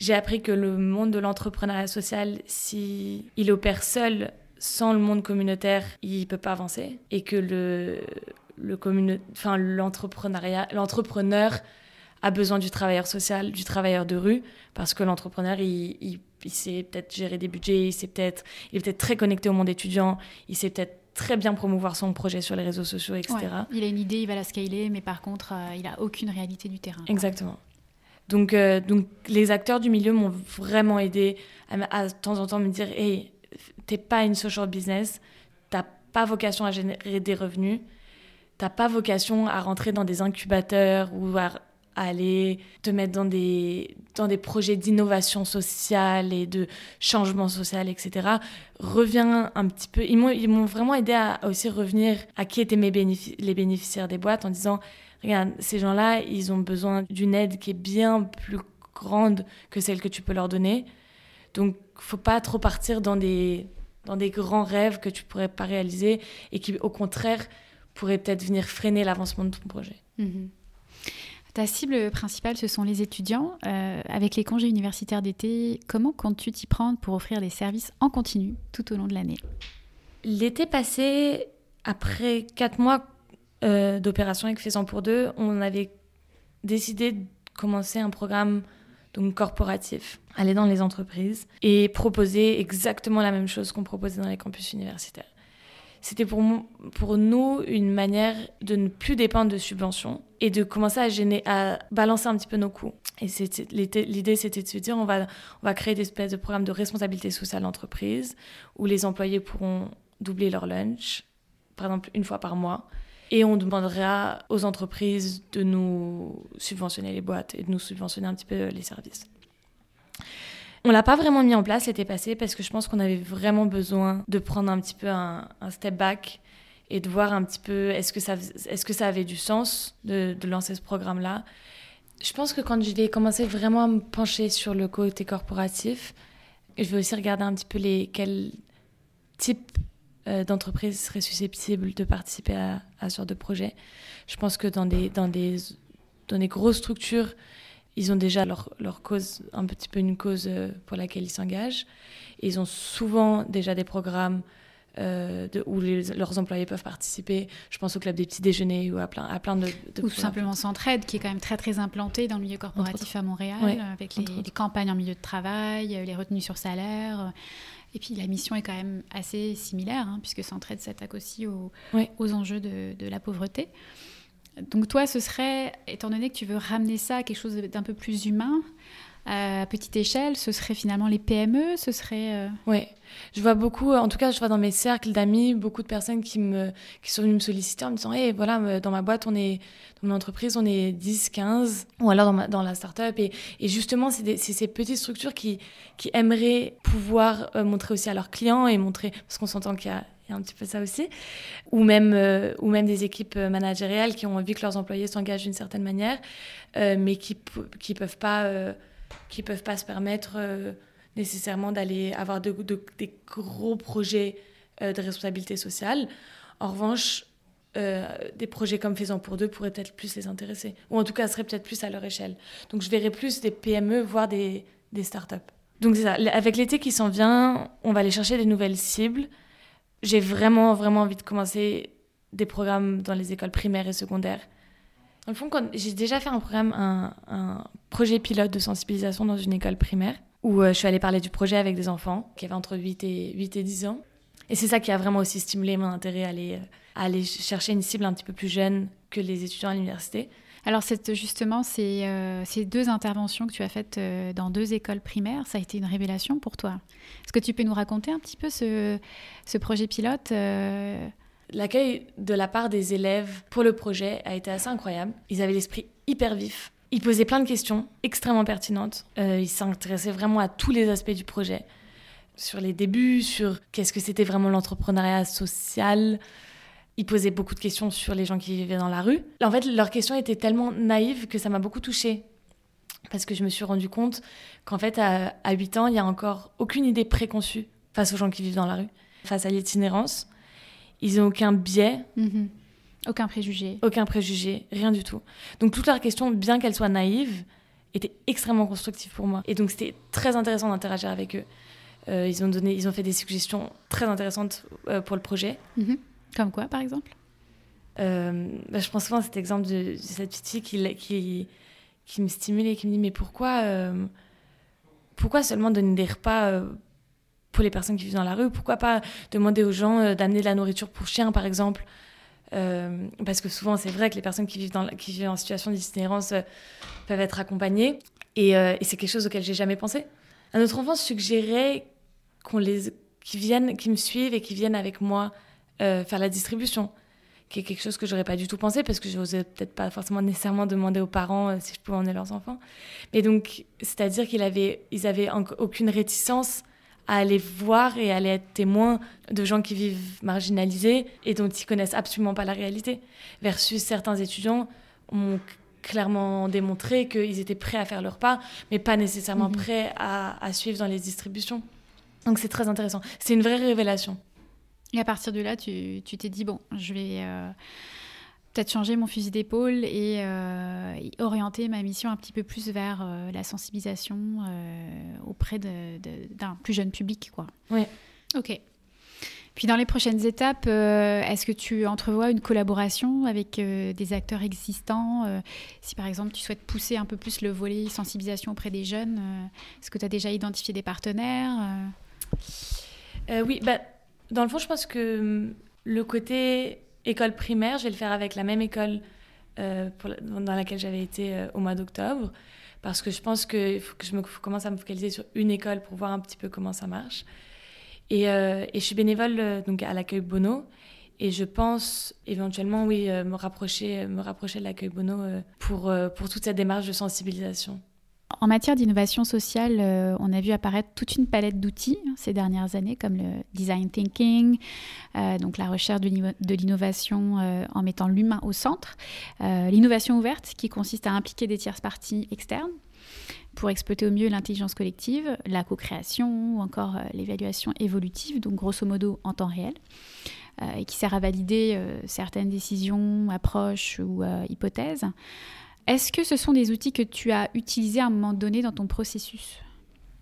A: J'ai appris que le monde de l'entrepreneuriat social, si il opère seul, sans le monde communautaire, il peut pas avancer. Et que le, le commune, enfin, l'entrepreneuriat, l'entrepreneur a besoin du travailleur social, du travailleur de rue, parce que l'entrepreneur, il, il, il sait peut-être gérer des budgets, il, sait peut-être, il est peut-être très connecté au monde étudiant, il sait peut-être très bien promouvoir son projet sur les réseaux sociaux, etc.
B: Ouais. Il a une idée, il va la scaler, mais par contre, euh, il a aucune réalité du terrain.
A: Exactement. Donc, euh, donc les acteurs du milieu m'ont vraiment aidé à de temps en temps me dire Hey, t'es pas une social business, t'as pas vocation à générer des revenus, t'as pas vocation à rentrer dans des incubateurs ou à, aller te mettre dans des, dans des projets d'innovation sociale et de changement social, etc. Reviens un petit peu. Ils m'ont vraiment aidé à, aussi revenir à qui étaient mes les bénéficiaires des boîtes en disant Regarde, ces gens-là, ils ont besoin d'une aide qui est bien plus grande que celle que tu peux leur donner. Donc, faut pas trop partir dans des, dans des grands rêves que tu pourrais pas réaliser et qui, au contraire, pourraient peut-être venir freiner l'avancement de ton projet.
B: Mhm. Ta cible principale, ce sont les étudiants. Euh, avec les congés universitaires d'été, comment comptes-tu t'y prendre pour offrir des services en continu tout au long de l'année?
A: L'été passé, après quatre mois euh, d'opération avec Faisant pour deux, on avait décidé de commencer un programme donc corporatif, aller dans les entreprises et proposer exactement la même chose qu'on proposait dans les campus universitaires. C'était pour, pour nous une manière de ne plus dépendre de subventions et de commencer à, gêner, à balancer un petit peu nos coûts. Et l'idée, c'était de se dire on va, on va créer des espèces de programmes de responsabilité sociale d'entreprise où les employés pourront doubler leur lunch, par exemple une fois par mois. Et on demandera aux entreprises de nous subventionner les boîtes et de nous subventionner un petit peu les services. On l'a pas vraiment mis en place l'été passé parce que je pense qu'on avait vraiment besoin de prendre un petit peu un, step back et de voir un petit peu est-ce que ça, est-ce que ça avait du sens de, lancer ce programme-là. Je pense que quand je vais commencer vraiment à me pencher sur le côté corporatif, je vais aussi regarder un petit peu les, quels types d'entreprises seraient susceptibles de participer à, à ce genre de projet. Je pense que dans des, dans des, dans des grosses structures ils ont déjà leur, leur, cause, un petit peu une cause pour laquelle ils s'engagent. Ils ont souvent déjà des programmes euh, de, où leurs employés peuvent participer. Je pense au club des petits déjeuners ou à plein, à plein de, de
B: Ou tout simplement Centraide, qui est quand même très très implanté dans le milieu corporatif à Montréal, avec les, les, campagnes en milieu de travail, euh, les retenues sur salaire. Et puis la mission est quand même assez similaire, hein, puisque Centraide s'attaque aussi aux, aux enjeux de, de, la pauvreté. Donc toi, ce serait, étant donné que tu veux ramener ça à quelque chose d'un peu plus humain, à petite échelle, ce serait finalement les PME, ce serait...
A: Euh... Oui, je vois beaucoup, en tout cas je vois dans mes cercles d'amis, beaucoup de personnes qui, me, qui sont venues me solliciter en me disant, hé, voilà, euh, dans ma boîte, on est, dans mon entreprise, on est 10, 15, ou alors dans, dans la start-up. Et, justement, c'est ces petites structures qui, qui aimeraient pouvoir euh, montrer aussi à leurs clients et montrer, parce qu'on s'entend qu'il y a un petit peu ça aussi, ou même, euh, ou même des équipes managériales qui ont envie que leurs employés s'engagent d'une certaine manière, euh, mais qui ne peuvent pas euh, qui peuvent pas se permettre euh, nécessairement d'aller avoir de, de, des gros projets euh, de responsabilité sociale. En revanche, euh, des projets comme Faisant pour deux pourraient peut-être plus les intéresser, ou en tout cas seraient peut-être plus à leur échelle. Donc je verrais plus des PME, voire des, des startups. Donc c'est ça, avec l'été qui s'en vient, on va aller chercher des nouvelles cibles. J'ai vraiment, vraiment envie de commencer des programmes dans les écoles primaires et secondaires dans fond, j'ai déjà fait un projet pilote de sensibilisation dans une école primaire où euh, je suis allée parler du projet avec des enfants qui avaient entre 8 et, 8 et 10 ans. Et c'est ça qui a vraiment aussi stimulé mon intérêt à aller, euh, à aller chercher une cible un petit peu plus jeune que les étudiants à l'université.
B: Alors justement, ces, euh, ces, deux interventions que tu as faites dans deux écoles primaires, ça a été une révélation pour toi. Est-ce que tu peux nous raconter un petit peu ce, projet pilote.
A: L'accueil de la part des élèves pour le projet a été assez incroyable. Ils avaient l'esprit hyper vif. Ils posaient plein de questions extrêmement pertinentes. Euh, ils s'intéressaient vraiment à tous les aspects du projet. Sur les débuts, sur qu'est-ce que c'était vraiment l'entrepreneuriat social. Ils posaient beaucoup de questions sur les gens qui vivaient dans la rue. En fait, leurs questions étaient tellement naïves que ça m'a beaucoup touchée. Parce que je me suis rendu compte qu'en fait, à, à 8 ans, il n'y a encore aucune idée préconçue face aux gens qui vivent dans la rue, face à l'itinérance ils n'ont aucun biais.
B: Mmh. Aucun préjugé.
A: Aucun préjugé, rien du tout. Donc toutes leurs questions, bien qu'elles soient naïves, étaient extrêmement constructives pour moi. Et donc c'était très intéressant d'interagir avec eux. Euh, ils, ont donné, ils ont fait des suggestions très intéressantes euh, pour le projet.
B: Mmh. Comme quoi, par exemple?
A: Euh, bah, Je pense souvent à cet exemple de, de cette petite fille qui, qui, qui, me stimule et qui me dit Mais pourquoi, pourquoi seulement donner des repas pour les personnes qui vivent dans la rue. Pourquoi pas demander aux gens euh, d'amener de la nourriture pour chiens, par exemple euh, Parce que souvent, c'est vrai que les personnes qui vivent, dans, qui vivent en situation d'itinérance euh, peuvent être accompagnées. Et, c'est quelque chose auquel j'ai jamais pensé. Un autre enfant suggérait qu'on les, qu'ils viennent, qu'ils me suivent et qu'ils viennent avec moi faire la distribution qui est quelque chose que j'aurais pas du tout pensé parce que je n'osais peut-être pas forcément nécessairement demander aux parents si je pouvais emmener leurs enfants. Mais donc, c'est-à-dire qu'ils avaient, ils avaient aucune réticence à aller voir et à aller être témoin de gens qui vivent marginalisés et dont ils connaissent absolument pas la réalité. Versus certains étudiants ont clairement démontré qu'ils étaient prêts à faire leur pas, mais pas nécessairement mmh. prêts à, à, suivre dans les distributions. Donc c'est très intéressant. C'est une vraie révélation.
B: Et à partir de là, tu t'es dit, bon, je vais... Euh peut-être changer mon fusil d'épaule et, euh, orienter ma mission un petit peu plus vers euh, la sensibilisation euh, auprès d'un plus jeune public. Quoi.
A: Oui.
B: Ok. Puis dans les prochaines étapes, euh, est-ce que tu entrevois une collaboration avec euh, des acteurs existants Si par exemple tu souhaites pousser un peu plus le volet sensibilisation auprès des jeunes, est-ce que tu as déjà identifié des partenaires
A: Oui, bah, dans le fond, je pense que hum, le côté école primaire, je vais le faire avec la même école euh, dans laquelle j'avais été euh, au mois d'octobre, parce que je pense qu'il faut que je me, commence à me focaliser sur une école pour voir un petit peu comment ça marche. Et, euh, et je suis bénévole donc à l'accueil Bono, et je pense éventuellement, oui, me rapprocher, me rapprocher de l'accueil Bono pour, pour toute cette démarche de sensibilisation.
B: En matière d'innovation sociale, euh, on a vu apparaître toute une palette d'outils hein, ces dernières années, comme le design thinking, euh, donc la recherche de l'innovation euh, en mettant l'humain au centre, l'innovation ouverte qui consiste à impliquer des tierces parties externes pour exploiter au mieux l'intelligence collective, la co-création ou encore l'évaluation évolutive, donc grosso modo en temps réel, et qui sert à valider certaines décisions, approches ou hypothèses. Est-ce que ce sont des outils que tu as utilisés à un moment donné dans ton processus?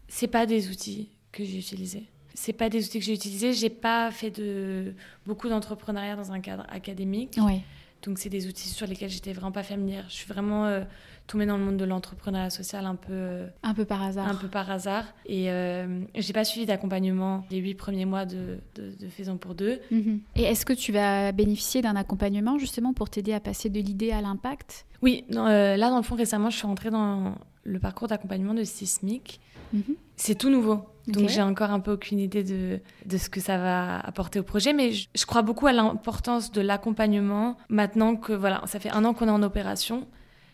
A: C'est pas des outils que j'ai utilisés. C'est pas des outils que j'ai utilisés. J'ai pas fait de beaucoup d'entrepreneuriat dans un cadre académique.
B: Oui.
A: Donc c'est des outils sur lesquels j'étais vraiment pas familière. Je suis vraiment euh, tombée dans le monde de l'entrepreneuriat social un peu euh,
B: Un peu par hasard.
A: un peu par hasard. Et euh, j'ai pas suivi d'accompagnement les huit premiers mois de, de, de Faisons pour deux.
B: Mhm. Et est-ce que tu vas bénéficier d'un accompagnement justement pour t'aider à passer de l'idée à l'impact?
A: Oui, euh, là dans le fond récemment, je suis rentrée dans le parcours d'accompagnement de Sismic.
B: Mhm.
A: C'est tout nouveau. Donc j'ai encore un peu aucune idée de, de ce que ça va apporter au projet, mais je, je crois beaucoup à l'importance de l'accompagnement maintenant que voilà, ça fait un an qu'on est en opération.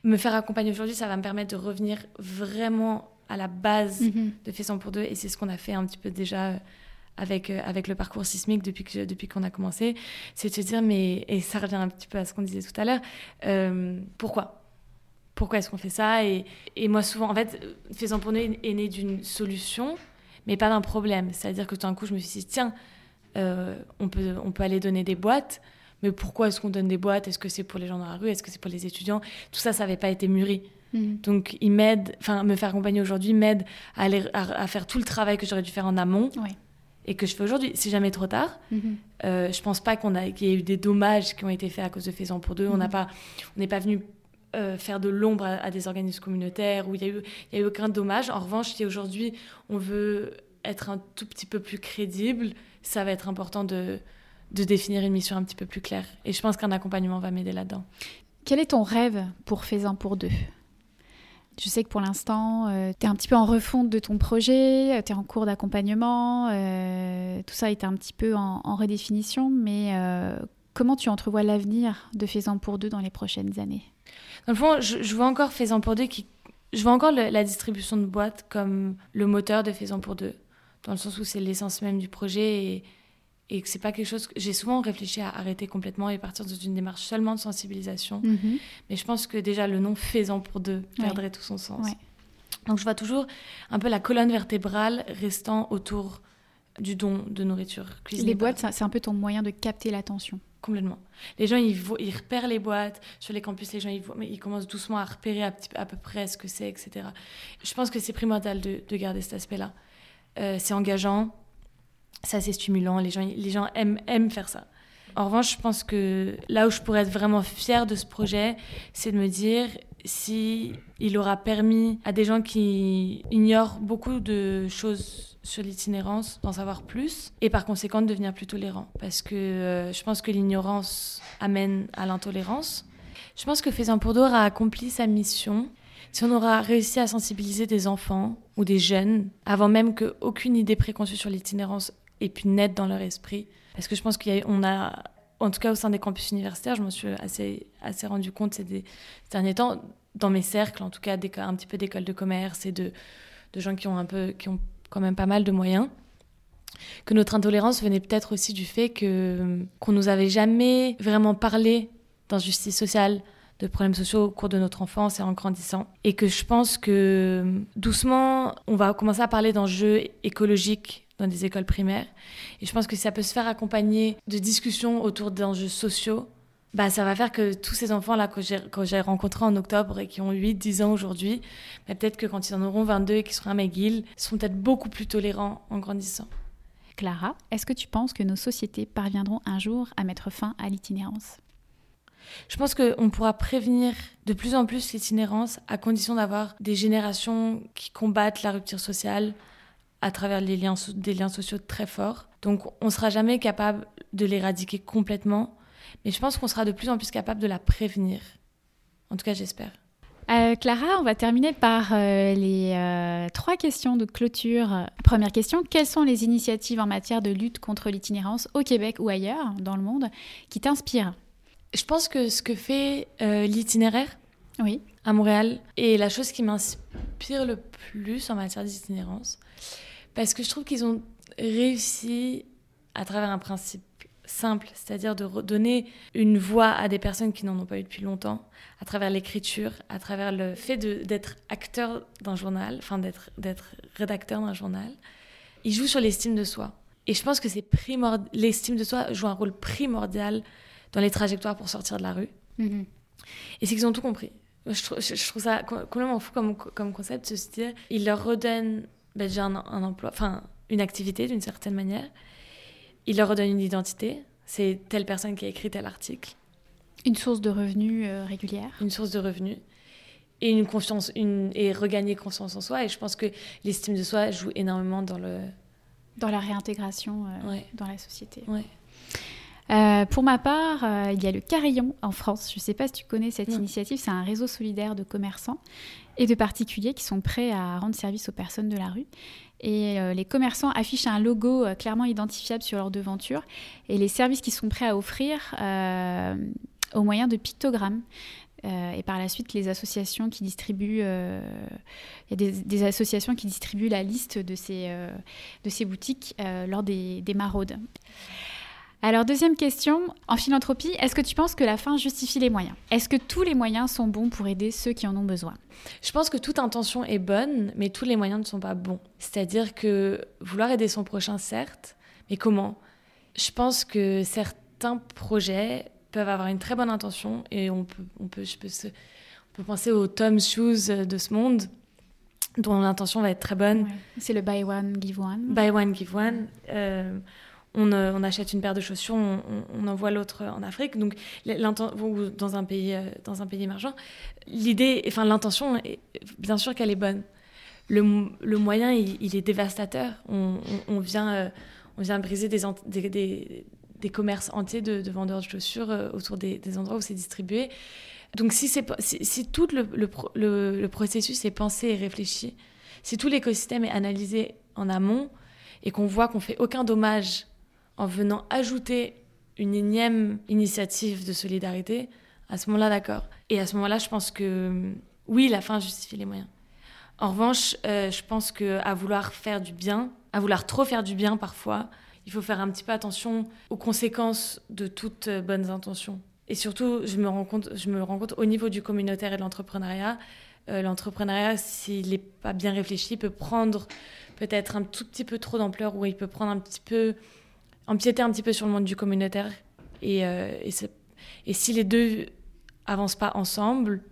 A: Me faire accompagner aujourd'hui, ça va me permettre de revenir vraiment à la base
B: Mhm.
A: de Faisons pour deux, et c'est ce qu'on a fait un petit peu déjà euh, avec, euh, avec le parcours sismique depuis qu'on a commencé, c'est de se dire, mais, et ça revient un petit peu à ce qu'on disait tout à l'heure, euh, pourquoi? Pourquoi est-ce qu'on fait ça? Et, et moi, souvent, en fait, Faisons pour nous est, né d'une solution, mais pas d'un problème. C'est-à-dire que tout d'un coup, je me suis dit, tiens, euh, on, peut, on peut aller donner des boîtes, mais pourquoi est-ce qu'on donne des boîtes? Est-ce que c'est pour les gens dans la rue? Est-ce que c'est pour les étudiants? Tout ça, ça n'avait pas été mûri.
B: Mhm.
A: Donc, il m'aide, enfin, me faire accompagner aujourd'hui m'aide à, à, à faire tout le travail que j'aurais dû faire en amont
B: Ouais.
A: Et que je fais aujourd'hui. C'est jamais trop tard.
B: Mhm.
A: Euh, je pense pas qu'on a, qu'il y ait eu des dommages qui ont été faits à cause de Faisons pour deux. On n'a
B: Mhm.
A: pas, on n'est pas venu euh, faire de l'ombre à, à des organismes communautaires où il y a eu, il y a eu aucun dommage. En revanche, si aujourd'hui on veut être un tout petit peu plus crédible, ça va être important de de définir une mission un petit peu plus claire. Et je pense qu'un accompagnement va m'aider là-dedans.
B: Quel est ton rêve pour Faisant pour deux? Je sais que pour l'instant, tu es un petit peu en refonte de ton projet, tu es en cours d'accompagnement, euh, tout ça est un petit peu en, redéfinition, mais euh, comment tu entrevois l'avenir de Faisant pour deux dans les prochaines années?
A: Dans le fond, je, vois encore Faisant pour deux qui. Je vois encore la distribution de boîtes comme le moteur de Faisant pour deux, dans le sens où c'est l'essence même du projet et, et que c'est pas quelque chose. que- J'ai souvent réfléchi à arrêter complètement et partir dans une démarche seulement de sensibilisation. Mais je pense que déjà le nom Faisant pour deux perdrait tout son sens.
B: Ouais.
A: Donc je vois toujours un peu la colonne vertébrale restant autour du don de nourriture. cuisinée
B: Les boîtes, c'est un peu ton moyen de capter l'attention.
A: Complètement. Les gens, ils, repèrent les boîtes. Sur les campus, les gens, ils, mais ils commencent doucement à repérer à, peu près ce que c'est, etc. Je pense que c'est primordial de, de garder cet aspect-là. Euh, c'est engageant, c'est assez stimulant, les gens, les gens aiment, aiment faire ça. En revanche, je pense que là où je pourrais être vraiment fière de ce projet, c'est de me dire si il aura permis à des gens qui ignorent beaucoup de choses sur l'itinérance d'en savoir plus et par conséquent de devenir plus tolérants. Parce que euh, je pense que l'ignorance amène à l'intolérance. Je pense que Faisant pour deux aura accompli sa mission si on aura réussi à sensibiliser des enfants ou des jeunes avant même qu'aucune idée préconçue sur l'itinérance ait pu naître dans leur esprit. Parce que je pense qu'on a, a, en tout cas au sein des campus universitaires, je m'en suis assez, assez rendu compte ces, ces derniers temps, dans mes cercles, en tout cas un petit peu d'écoles de commerce et de, de gens qui ont, un peu, qui ont quand même pas mal de moyens, que notre intolérance venait peut-être aussi du fait que qu'on nous avait jamais vraiment parlé d'injustice sociale, de problèmes sociaux au cours de notre enfance et en grandissant. Et que je pense que doucement, on va commencer à parler d'enjeux écologiques dans des écoles primaires. Et je pense que si ça peut se faire accompagner de discussions autour d'enjeux sociaux. Bah, ça va faire que tous ces enfants-là que j'ai, rencontrés en octobre et qui ont 8-10 ans aujourd'hui, bah, peut-être que quand ils en auront 22 et qu'ils seront à McGill, seront peut-être beaucoup plus tolérants en grandissant.
B: Clara, est-ce que tu penses que nos sociétés parviendront un jour à mettre fin à l'itinérance?
A: Je pense qu'on pourra prévenir de plus en plus l'itinérance à condition d'avoir des générations qui combattent la rupture sociale à travers des liens sociaux très forts. Donc on ne sera jamais capable de l'éradiquer complètement, mais je pense qu'on sera de plus en plus capable de la prévenir. En tout cas, j'espère.
B: Euh, Clara, on va terminer par euh, les euh, trois questions de clôture. Première question, quelles sont les initiatives en matière de lutte contre l'itinérance au Québec ou ailleurs dans le monde qui t'inspirent?
A: Je pense que ce que fait euh, l'itinéraire
B: Oui.
A: à Montréal est la chose qui m'inspire le plus en matière d'itinérance. Parce que je trouve qu'ils ont réussi à travers un principe simple, c'est-à-dire de redonner une voix à des personnes qui n'en ont pas eu depuis longtemps, à travers l'écriture, à travers le fait d'être acteur d'un journal, enfin d'être d'être rédacteur d'un journal. Ils jouent sur l'estime de soi. Et je pense que c'est primordial. L'estime de soi joue un rôle primordial dans les trajectoires pour sortir de la rue.
B: Mhm.
A: Et c'est qu'ils ont tout compris. je, trouve, je, trouve ça complètement fou comme, comme concept, de se dire, il leur redonne ben, déjà un, un emploi, enfin une activité d'une certaine manière, il leur redonne une identité, c'est telle personne qui a écrit tel article.
B: Une source de revenus euh, régulière.
A: Une source de revenus. Et une confiance, une, et regagner confiance en soi. Et je pense que l'estime de soi joue énormément dans le...
B: Dans la réintégration euh, dans la société.
A: Ouais.
B: Euh, pour ma part, euh, il y a le Carillon en France. Je ne sais pas si tu connais cette initiative. C'est un réseau solidaire de commerçants et de particuliers qui sont prêts à rendre service aux personnes de la rue. Et euh, les commerçants affichent un logo clairement identifiable sur leur devanture et les services qu'ils sont prêts à offrir au moyen de pictogrammes. et par la suite, les associations qui distribuent, il y a des, associations qui distribuent la liste de ces, de ces boutiques lors des, des maraudes. Alors deuxième question, en philanthropie, est-ce que tu penses que la fin justifie les moyens? Est-ce que tous les moyens sont bons pour aider ceux qui en ont besoin?
A: Je pense que toute intention est bonne, mais tous les moyens ne sont pas bons. C'est-à-dire que vouloir aider son prochain, certes, mais comment? Je pense que certains projets peuvent avoir une très bonne intention et on peut, on peut, je peux, on peut penser aux Tom Shoes de ce monde dont l'intention va être très bonne.
B: C'est le buy one, give one.
A: Buy one, give one. Euh, euh, on, achète une paire de chaussures, on, envoie l'autre en Afrique, donc ou dans un pays, euh, dans un pays émergent. L'idée, enfin l'intention, bien sûr qu'elle est bonne. Le, moyen, il, est dévastateur. On, vient, euh, on vient briser des, des, commerces entiers de, vendeurs de chaussures autour des, endroits où c'est distribué. Donc si, si, si tout le, le, processus est pensé et réfléchi, si tout l'écosystème est analysé en amont et qu'on voit qu'on fait aucun dommage en venant ajouter une énième initiative de solidarité, à ce moment-là, d'accord. Et à ce moment-là, je pense que oui, la fin justifie les moyens. En revanche, euh, je pense qu'à vouloir faire du bien, à vouloir trop faire du bien parfois, il faut faire un petit peu attention aux conséquences de toutes bonnes intentions. Et surtout, je me rends compte, je me rends compte au niveau du communautaire et de l'entrepreneuriat, euh, l'entrepreneuriat, s'il n'est pas bien réfléchi, peut prendre peut-être un tout petit peu trop d'ampleur ou il peut prendre un petit peu empiéter un petit peu sur le monde du communautaire. Et, euh, et, si les deux avancent pas ensemble,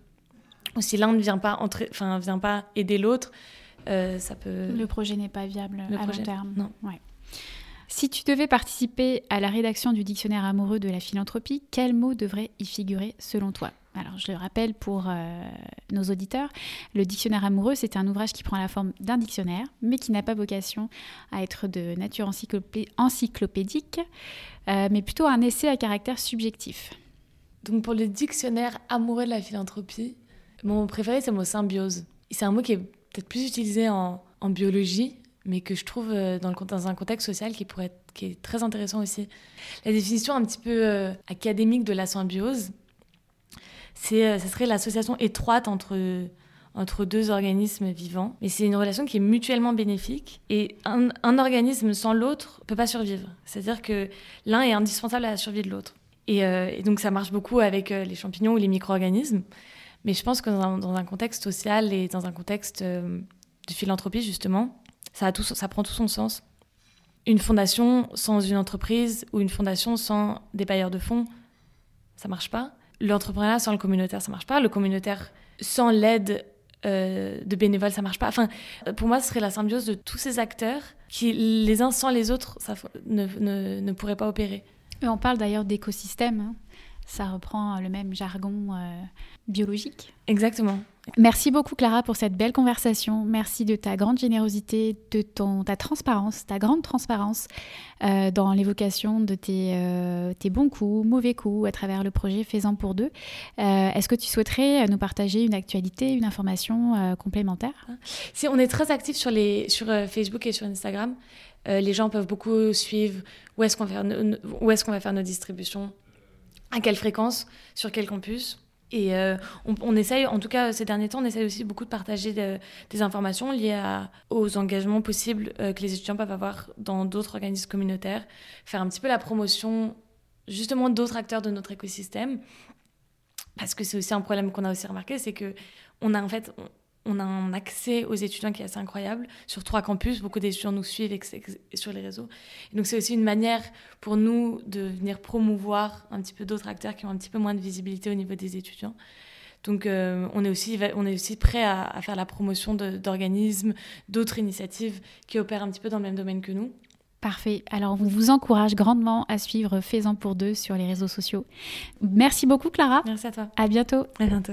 A: ou si l'un ne vient pas, entrer, enfin, vient pas aider l'autre, euh, ça peut...
B: Le projet n'est pas viable à long terme.
A: Non.
B: Ouais. Si tu devais participer à la rédaction du dictionnaire amoureux de la philanthropie, quels mots devraient y figurer selon toi? Alors, je le rappelle pour euh, nos auditeurs, le dictionnaire amoureux, c'est un ouvrage qui prend la forme d'un dictionnaire, mais qui n'a pas vocation à être de nature encyclopédique, euh, mais plutôt un essai à caractère subjectif.
A: Donc, pour le dictionnaire amoureux de la philanthropie, mon préféré, c'est le mot symbiose. C'est un mot qui est peut-être plus utilisé en, biologie, mais que je trouve euh, dans, un contexte social qui pourrait être, qui est très intéressant aussi. La définition un petit peu académique de la symbiose, c'est, euh, ce serait l'association étroite entre, entre deux organismes vivants. Mais c'est une relation qui est mutuellement bénéfique. Et un, organisme sans l'autre ne peut pas survivre. C'est-à-dire que l'un est indispensable à la survie de l'autre. Et, euh, donc ça marche beaucoup avec euh, les champignons ou les micro-organismes. Mais je pense que dans un, contexte social et dans un contexte de philanthropie, justement, ça, a tout, ça prend tout son sens. Une fondation sans une entreprise ou une fondation sans des bailleurs de fonds, ça marche pas l'entrepreneuriat sans le communautaire, ça marche pas. Le communautaire sans l'aide euh, de bénévoles, ça marche pas. Enfin, pour moi, ce serait la symbiose de tous ces acteurs qui, les uns sans les autres, ne, ne, ne pourraient pas opérer.
B: Et on parle d'ailleurs d'écosystème. Hein. Ça reprend le même jargon euh, biologique.
A: Exactement.
B: Merci beaucoup Clara pour cette belle conversation. Merci de ta grande générosité, de ton, ta transparence, ta grande transparence euh, dans l'évocation de tes, euh, tes, bons coups, mauvais coups à travers le projet Faisant pour deux. Euh, est-ce que tu souhaiterais nous partager une actualité, une information complémentaire?
A: Si on est très actifs sur, les, sur Facebook et sur Instagram, les gens peuvent beaucoup suivre où est-ce qu'on est qu'on va faire nos distributions, à quelle fréquence, sur quel campus. Et euh, on, essaye, en tout cas ces derniers temps, on essaye aussi beaucoup de partager des informations liées aux engagements possibles euh, que les étudiants peuvent avoir dans d'autres organismes communautaires, faire un petit peu la promotion justement d'autres acteurs de notre écosystème. Parce que c'est aussi un problème qu'on a aussi remarqué, c'est que on a en fait, on a un accès aux étudiants qui est assez incroyable. Sur trois campus, beaucoup d'étudiants nous suivent sur les réseaux. donc c'est aussi une manière pour nous de venir promouvoir un petit peu d'autres acteurs qui ont un petit peu moins de visibilité au niveau des étudiants. Donc on, est aussi, on est aussi prêt à, à faire la promotion d'organismes, d'autres initiatives qui opèrent un petit peu dans le même domaine que nous.
B: Parfait. Alors, on vous encourage grandement à suivre Faisant pour deux sur les réseaux sociaux. Merci beaucoup, Clara.
A: Merci à toi.
B: À bientôt.
A: À bientôt.